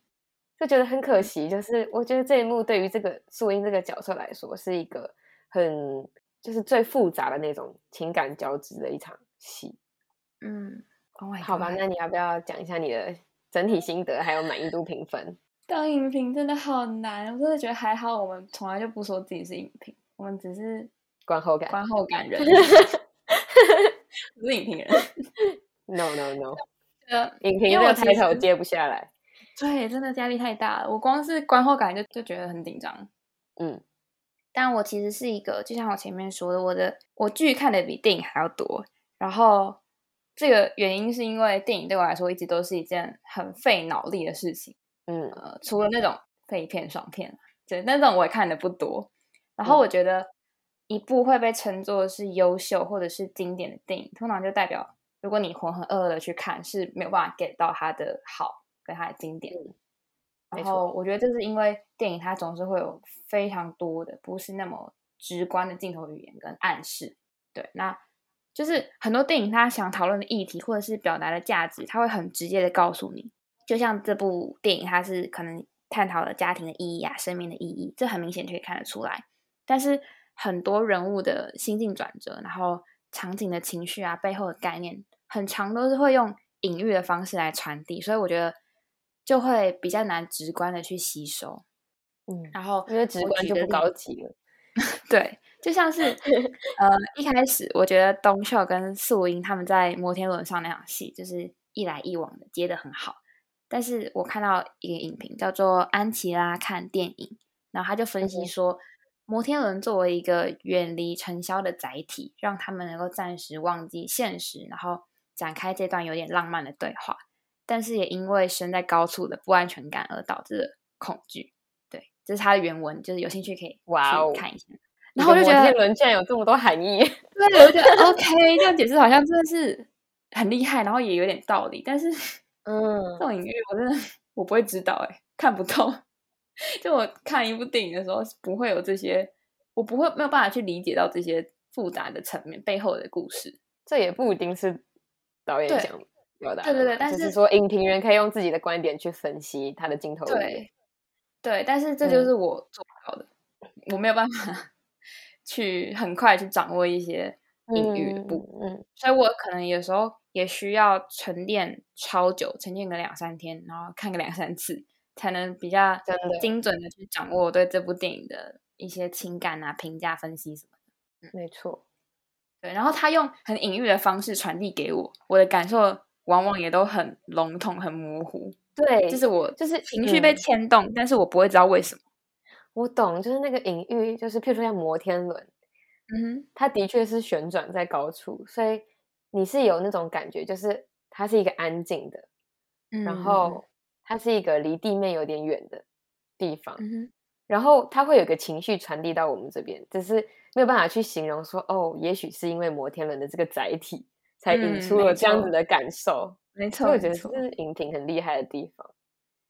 就觉得很可惜。就是我觉得这一幕对于这个素英这个角色来说，是一个很就是最复杂的那种情感交织的一场戏。嗯，Oh 好吧，那你要不要讲一下你的整体心得还有满意度评分？当影评真的好难，我真的觉得还好，我们从来就不说自己是影评，我们只是观后感观后感人，不是影评人。？No No No，呃，影评因这抬头接不下来。对，真的压力太大了。我光是观后感就就觉得很紧张。嗯但我其实是一个，就像我前面说的，我的我剧看的比电影还要多。然后这个原因是因为电影对我来说一直都是一件很费脑力的事情。嗯呃，除了那种废片、爽片，对，那种我也看的不多。然后嗯我觉得一部会被称作是优秀或者是经典的电影，通常就代表如果你浑浑噩噩的去看，是没有办法 get 到它的好跟它的经典。然后我觉得这是因为电影它总是会有非常多的不是那么直观的镜头语言跟暗示。对，那就是很多电影他想讨论的议题或者是表达的价值，他会很直接的告诉你。就像这部电影，它是可能探讨了家庭的意义啊，生命的意义，这很明显可以看得出来。但是很多人物的心境转折，然后场景的情绪啊，背后的概念，很长都是会用隐喻的方式来传递，所以我觉得就会比较难直观的去吸收。嗯，然后因为直观就不高级了。对，就像是 呃一开始我觉得东秀跟素英他们在摩天轮上那场戏，就是一来一往的接的很好。但是我看到一个影评叫做安琪拉看电影，然后他就分析说，摩天轮作为一个远离尘嚣的载体，让他们能够暂时忘记现实，然后展开这段有点浪漫的对话。但是也因为身在高处的不安全感而导致的恐惧。对，这是他的原文，就是有兴趣可以哇哦看一下。然后我就觉得摩天轮竟然有这么多含义，对，我觉得 OK，这样解释好像真的是很厉害，然后也有点道理，但是。嗯，这种隐喻我真的我不会知道哎，看不透。就我看一部电影的时候，不会有这些，我不会没有办法去理解到这些复杂的层面背后的故事。这也不一定是导演想表达，对对对，但是说影评人可以用自己的观点去分析他的镜头。对对，但是这就是我做不到的，我没有办法去很快去掌握一些隐喻的部分，嗯，所以我可能有时候。也需要沉淀超久，沉淀个两三天，然后看个两三次，才能比较精准的去掌握我对这部电影的一些情感啊、评价、分析什么的。没错，对。然后他用很隐喻的方式传递给我，我的感受往往也都很笼统、很模糊。对，就是我就是情绪被牵动，但是我不会知道为什么。我懂，就是那个隐喻，就是譬如说像摩天轮，嗯哼，它的确是旋转在高处，所以。你是有那种感觉，就是它是一个安静的，然后它是一个离地面有点远的地方，然后它会有个情绪传递到我们这边，只是没有办法去形容说，哦，也许是因为摩天轮的这个载体才引出了这样子的感受。没错，我觉得这是影评很厉害的地方。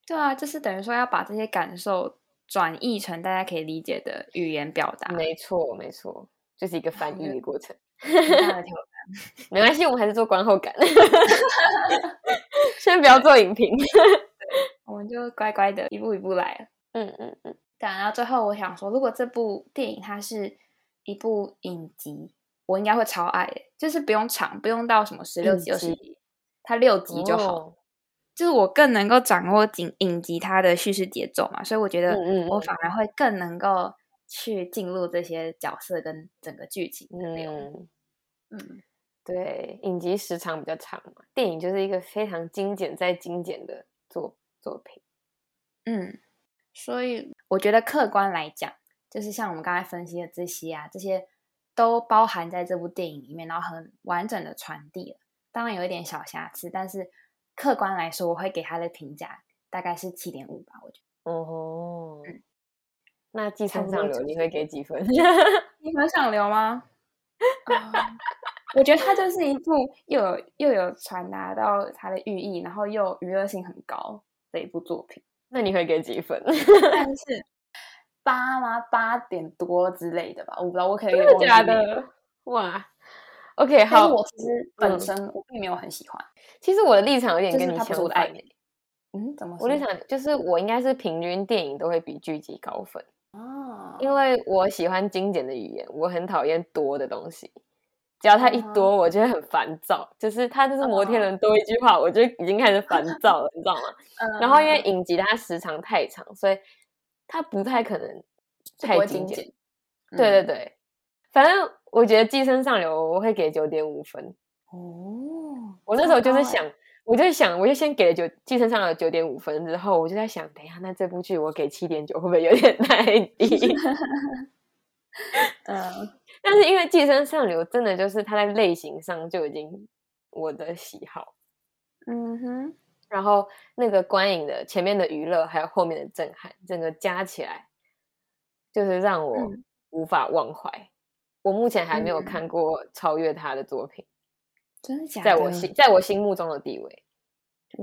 对啊，就是等于说要把这些感受转译成大家可以理解的语言表达。没错，没错，就是一个翻译的过程。没关系，我们还是做观后感。先不要做影评，我们就乖乖的一步一步来。嗯嗯嗯。对，然后最后我想说，如果这部电影它是一部影集，我应该会超爱的，就是不用长，不用到什么十六集、二十集，它六集就好。就是我更能够掌握影影集它的叙事节奏嘛，所以我觉得我反而会更能够。去进入这些角色跟整个剧情的内容，嗯，对，影集时长比较长嘛，电影就是一个非常精简再精简的作作品，嗯，所以我觉得客观来讲，就是像我们刚才分析的这些啊，这些都包含在这部电影里面，然后很完整的传递了。当然有一点小瑕疵，但是客观来说，我会给他的评价大概是七点五吧，我觉得。哦，嗯。那寄生上流你会给几分？你很想流吗？我觉得它就是一部又有又有传达到它的寓意，然后又娱乐性很高的一部作品。那你会给几分？但是八吗？八点多之类的吧，我不知道。我可以真的假的？哇，OK，好。我其实本身我并没有很喜欢。其实我的立场有点跟你相反。嗯，怎么？我立场就是我应该是平均电影都会比剧集高分。哦，因为我喜欢精简的语言，我很讨厌多的东西。只要它一多，我就会很烦躁。就是它就是摩天轮多一句话，我就已经开始烦躁了，你知道吗？然后因为影集它时长太长，所以它不太可能太精简。对对对，反正我觉得《寄生上流》我会给九点五分。哦，我那时候就是想。我就想，我就先给了九，寄生上流九点五分之后，我就在想，等一下，那这部剧我给七点九会不会有点太低？嗯，但是因为寄生上流真的就是它在类型上就已经我的喜好，嗯哼，然后那个观影的前面的娱乐还有后面的震撼，整个加起来就是让我无法忘怀。我目前还没有看过超越他的作品。真的假的？在我心，在我心目中的地位，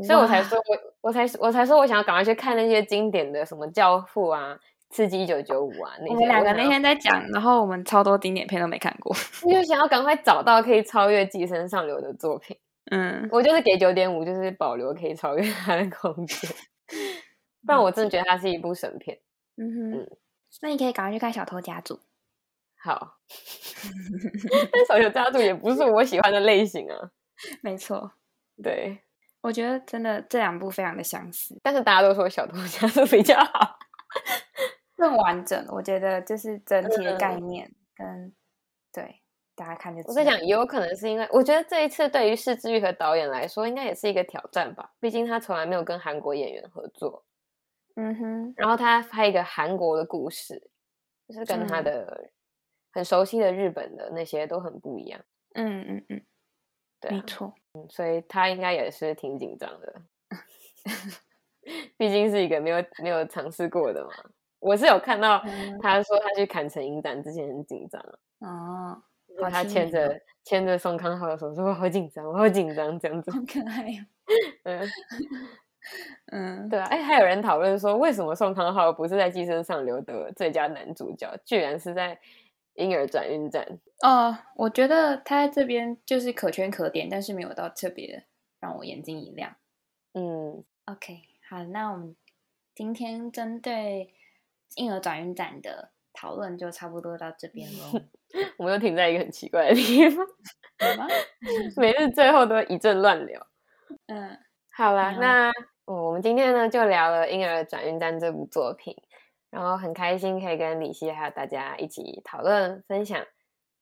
所以我才说，我我才我才说我想要赶快去看那些经典的什么《教父》啊，《刺激一九九五啊，那些我们两个那天在讲，然后我们超多经典片都没看过，就想要赶快找到可以超越《寄生上流》的作品。嗯，我就是给九点五，就是保留可以超越他的空间。不然我真的觉得它是一部神片。嗯哼，那你可以赶快去看《小偷家族》。好，但《小偷家族》也不是我喜欢的类型啊。没错，对，我觉得真的这两部非常的相似，但是大家都说《小偷家族》比较好。更完整，我觉得就是整体的概念跟对大家看就。我在想，也有可能是因为我觉得这一次对于释之玉和导演来说，应该也是一个挑战吧。毕竟他从来没有跟韩国演员合作，嗯哼。然后他拍一个韩国的故事，就是跟他的很熟悉的日本的那些都很不一样。嗯嗯嗯，对，没错。嗯，所以他应该也是挺紧张的，毕竟是一个没有没有尝试过的嘛。我是有看到他说他去砍成影展之前很紧张哦，他牵着牵着宋康昊的手说我好紧张，我好紧张这样子，好可爱呀。嗯嗯，对啊，哎，还有人讨论说为什么宋康昊不是在《寄生上流》得最佳男主角，居然是在《婴儿转运站》哦，我觉得他在这边就是可圈可点，但是没有到特别让我眼睛一亮。嗯，OK，好，那我们今天针对。婴儿转运站的讨论就差不多到这边喽。我们又停在一个很奇怪的地方，每日最后都一阵乱聊。嗯，好了，那我们今天呢就聊了《婴儿转运站》这部作品，然后很开心可以跟李希还有大家一起讨论分享，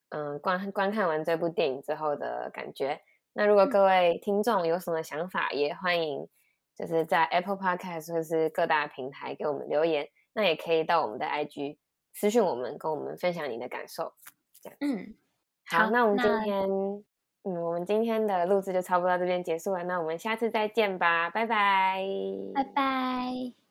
嗯，观观看完这部电影之后的感觉。那如果各位听众有什么想法，也欢迎就是在 Apple Podcast 或是各大平台给我们留言。那也可以到我们的 IG 私讯我们，跟我们分享你的感受。这样，嗯，好，那我们今天，嗯，我们今天的录制就差不多到这边结束了。那我们下次再见吧，拜拜，拜拜。